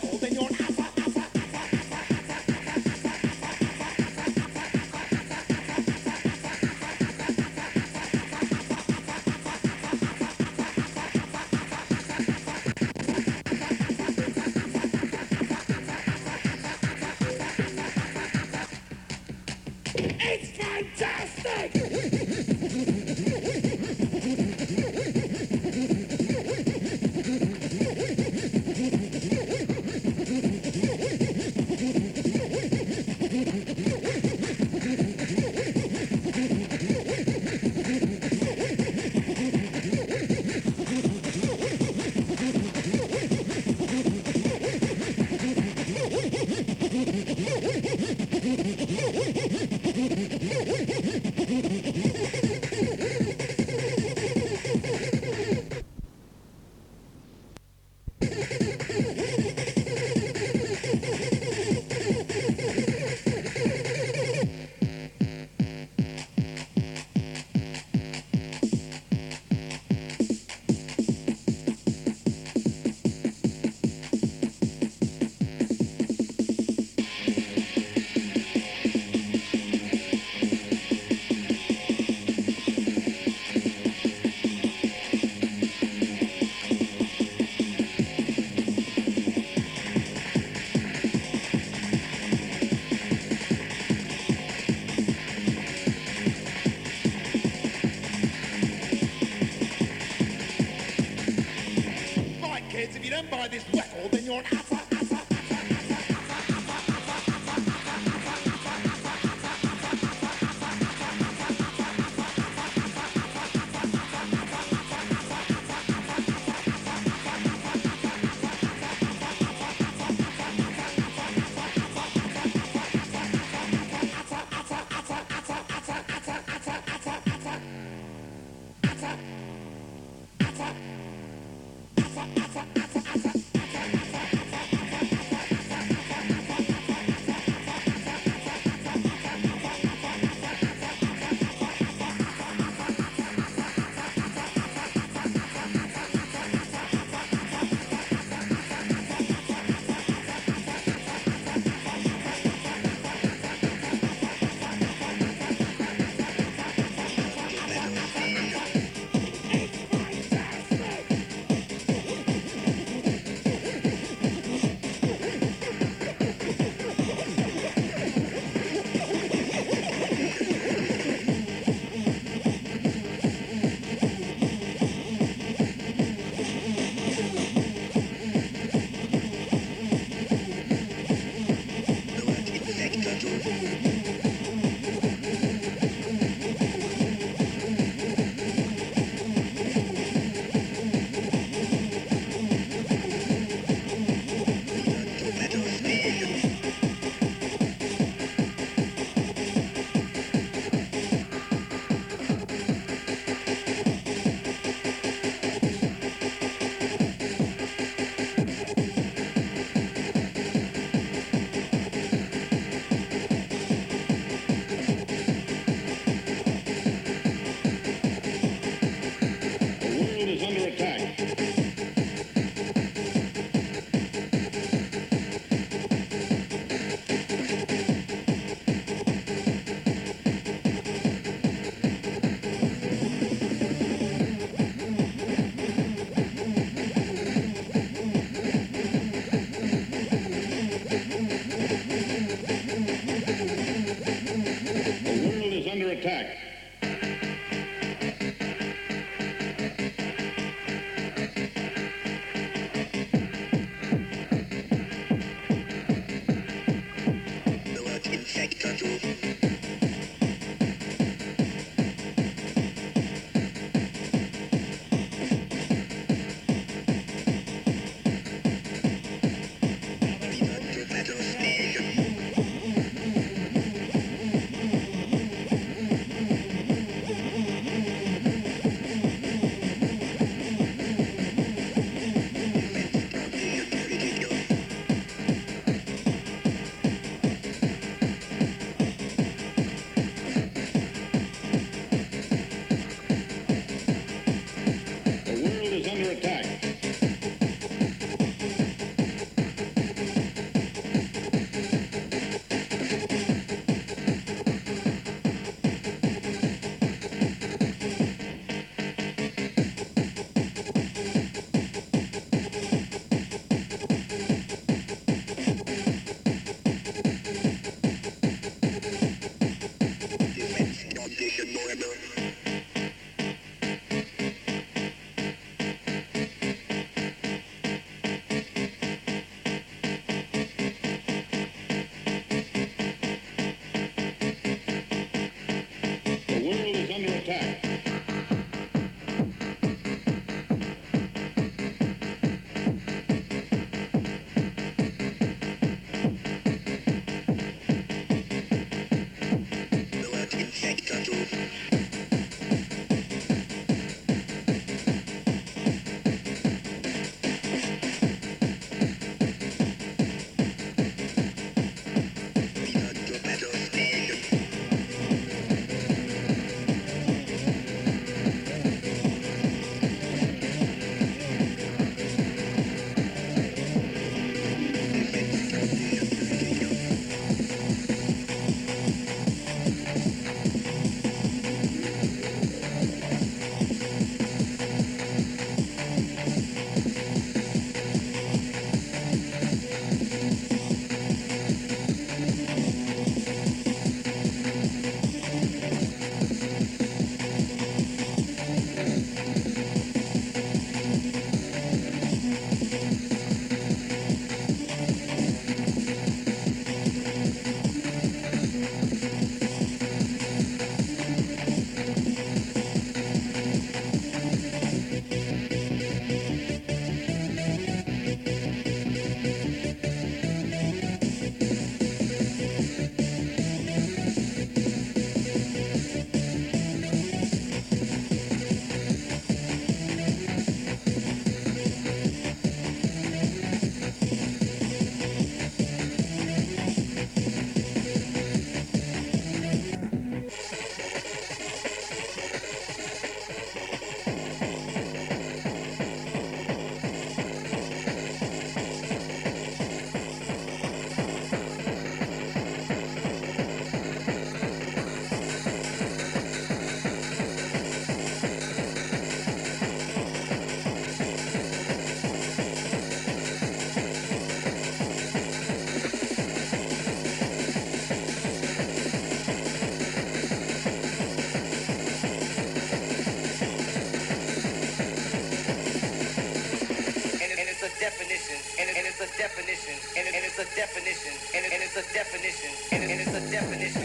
señor it's a definition. And it's a definition.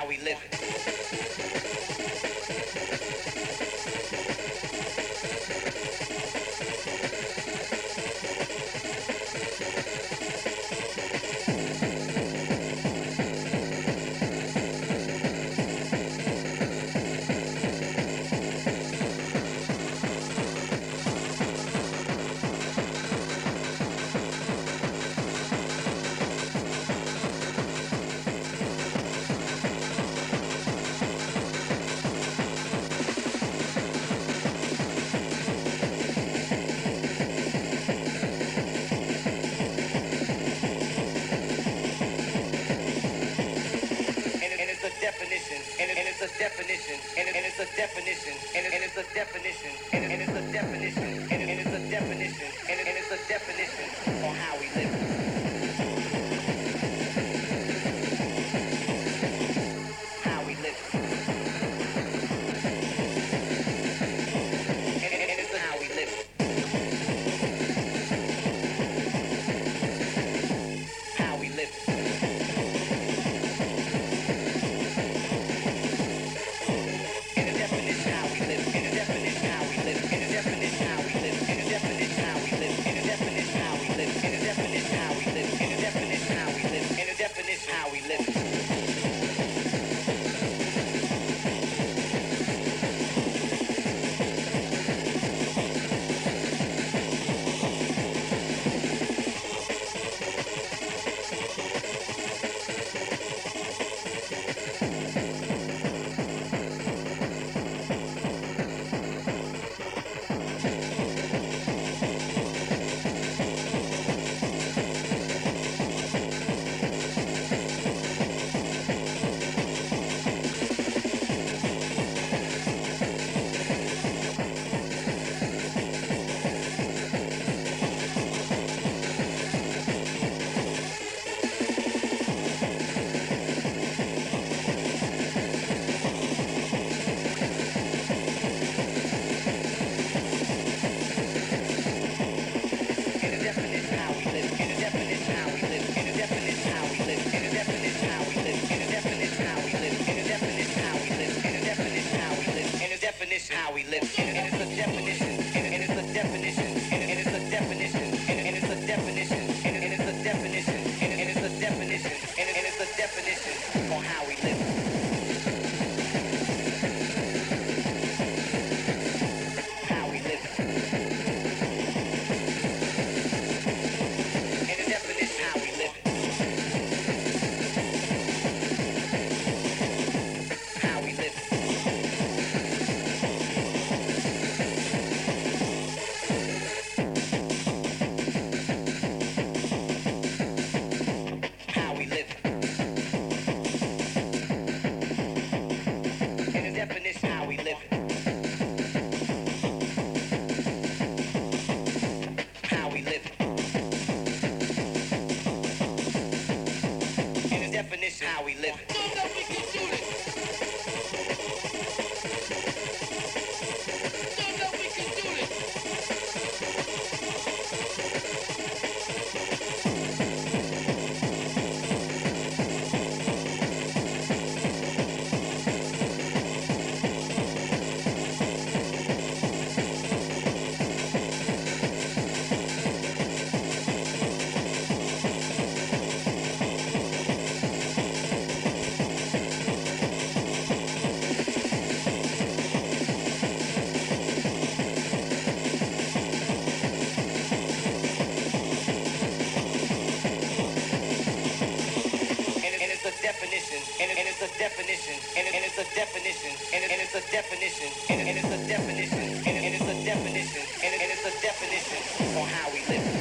how we live. definition, and, and it's a definition on how we live. and, and it's a definition, and, and it's a definition, and, and it's a definition, and, and it's a definition on how we live.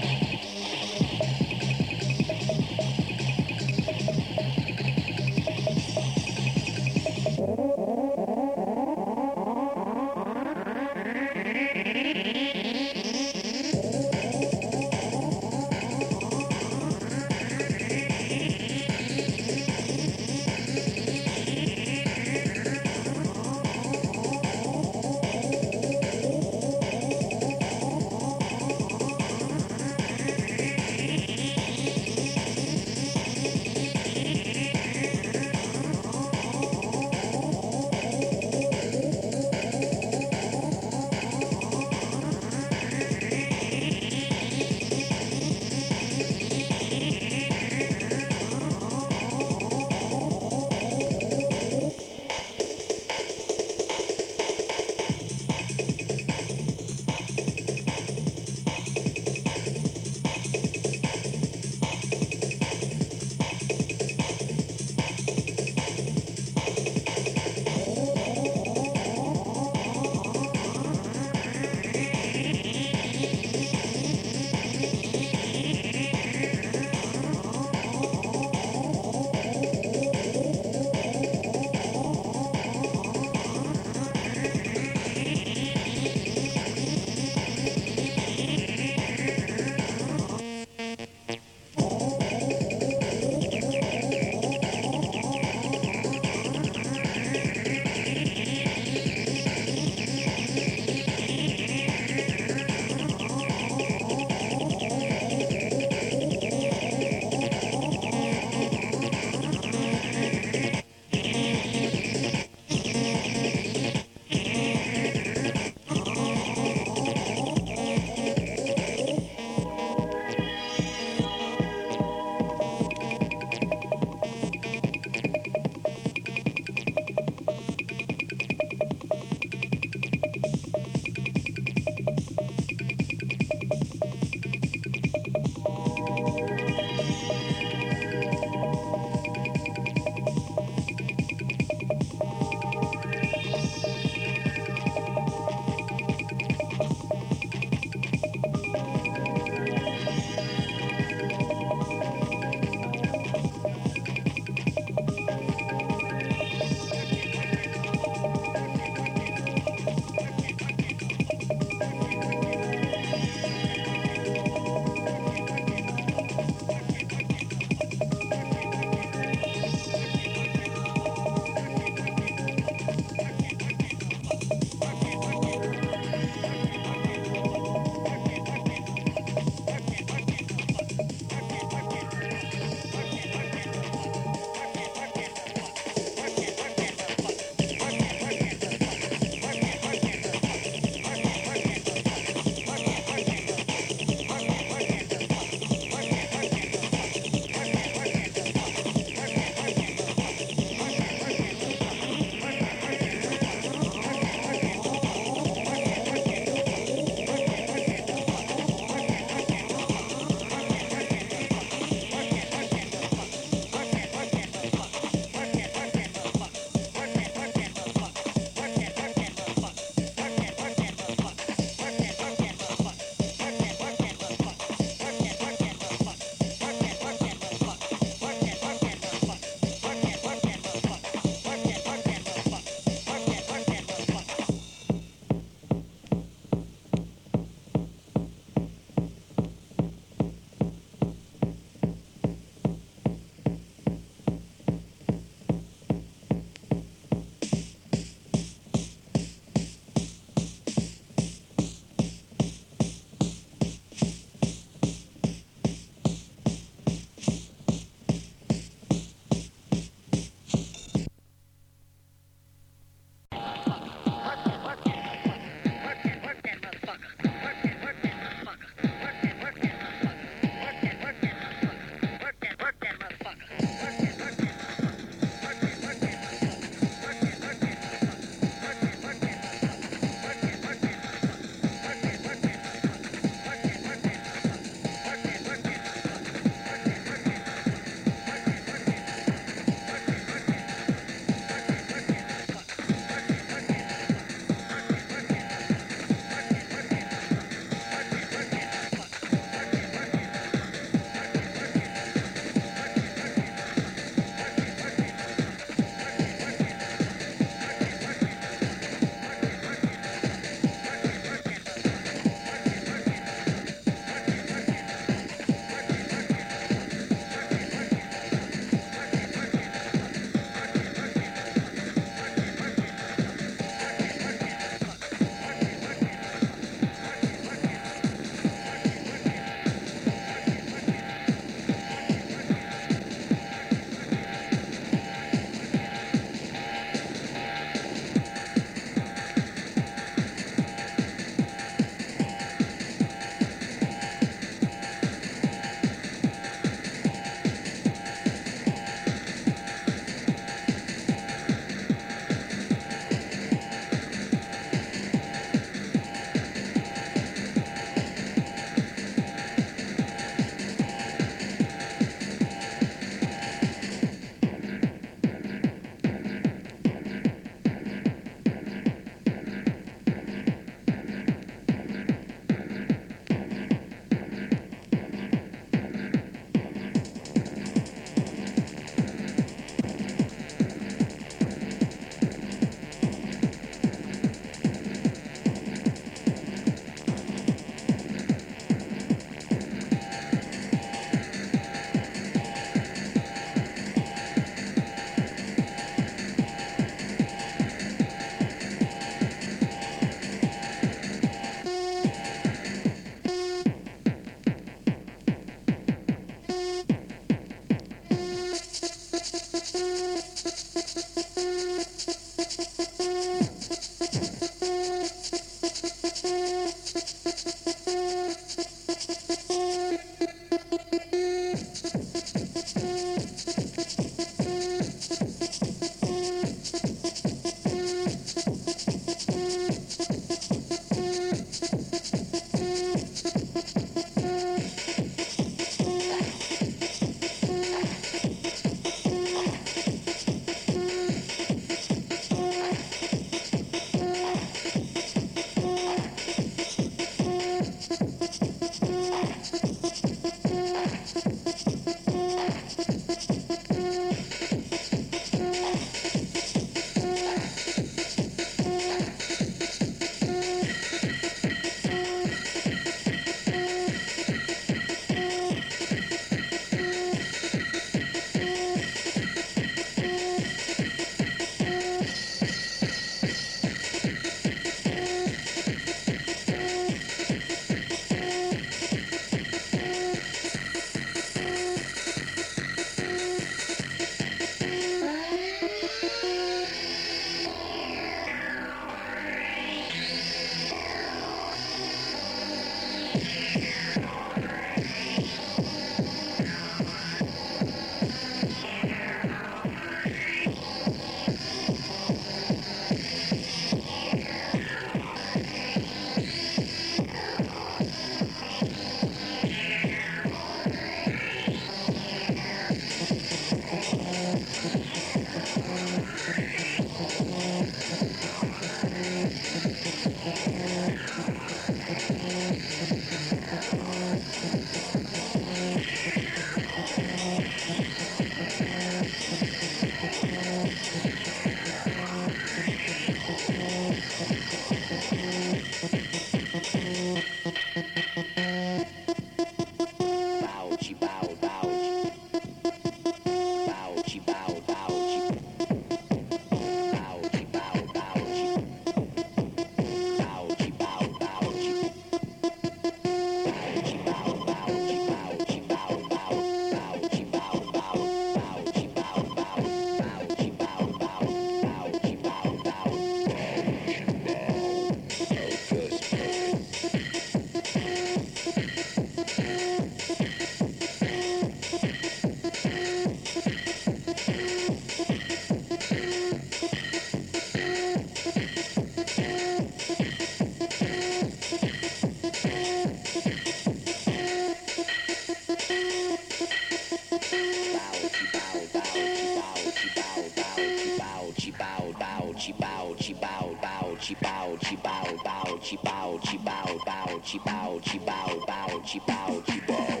chi bao chi bao bao chi bao chi bao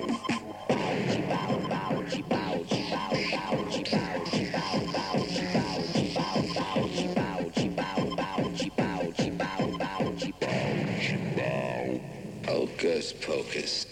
chi bao bao chi bao chi bao bao chi bao chi bao bao chi bao chi bao bao chi bao chi bao bao chi bao chi bao bao chi bao chi bao hocus pocus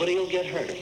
nobody will get hurt.